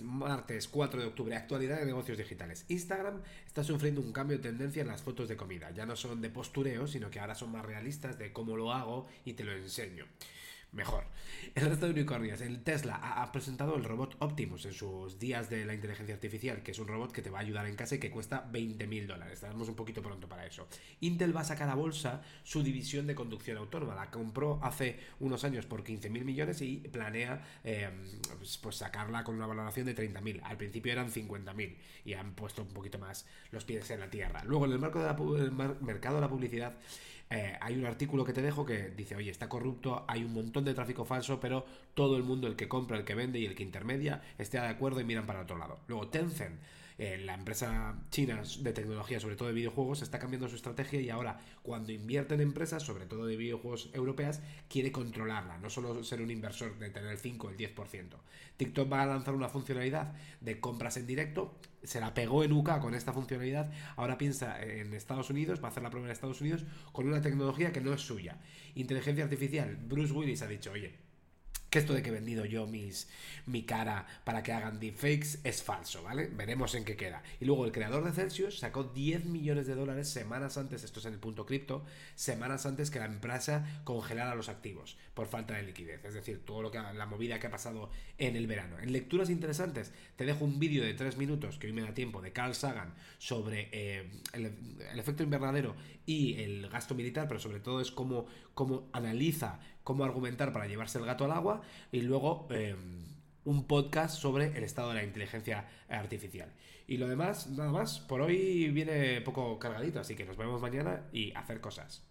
Martes 4 de octubre, actualidad de negocios digitales. Instagram está sufriendo un cambio de tendencia en las fotos de comida. Ya no son de postureo, sino que ahora son más realistas de cómo lo hago y te lo enseño mejor. El resto de unicornios. El Tesla ha, presentado el robot Optimus en sus días de la inteligencia artificial, que es un robot que te va a ayudar en casa y que cuesta 20 mil dólares. Estamos un poquito pronto para eso. Intel va a sacar a bolsa su división de conducción autónoma. La compró hace unos años por 15 mil millones y planea eh, pues, pues, sacarla con una valoración de 30 mil. Al principio eran 50 mil y han puesto un poquito más los pies en la tierra. Luego, en el, marco del mercado de la publicidad, eh, hay un artículo que te dejo que dice, oye, está corrupto, hay un montón de tráfico falso, pero todo el mundo, el que compra, el que vende y el que intermedia, esté de acuerdo y miran para otro lado. Luego, Tencent, eh, la empresa china de tecnología, sobre todo de videojuegos, está cambiando su estrategia y ahora, cuando invierte en empresas, sobre todo de videojuegos europeas, quiere controlarla, no solo ser un inversor de tener el 5 o el 10%. TikTok va a lanzar una funcionalidad de compras en directo, se la pegó en UK con esta funcionalidad, ahora piensa en Estados Unidos, va a hacer la prueba en Estados Unidos con una tecnología que no es suya. Inteligencia artificial, Bruce Willis ha dicho, oye, que esto de que he vendido yo mis, mi cara para que hagan deepfakes es falso, ¿vale? Veremos en qué queda. Y luego el creador de Celsius sacó 10 millones de dólares semanas antes, esto es en el punto cripto, semanas antes que la empresa congelara los activos por falta de liquidez. Es decir, todo lo que la movida que ha pasado en el verano. En lecturas interesantes, te dejo un vídeo de 3 minutos que hoy me da tiempo de Carl Sagan sobre eh, el, efecto invernadero y el gasto militar, pero sobre todo es cómo, cómo analiza, cómo argumentar para llevarse el gato al agua y luego em, un podcast sobre el estado de la inteligencia artificial. Y lo demás, nada más, por hoy viene poco cargadito, así que nos vemos mañana y hacer cosas.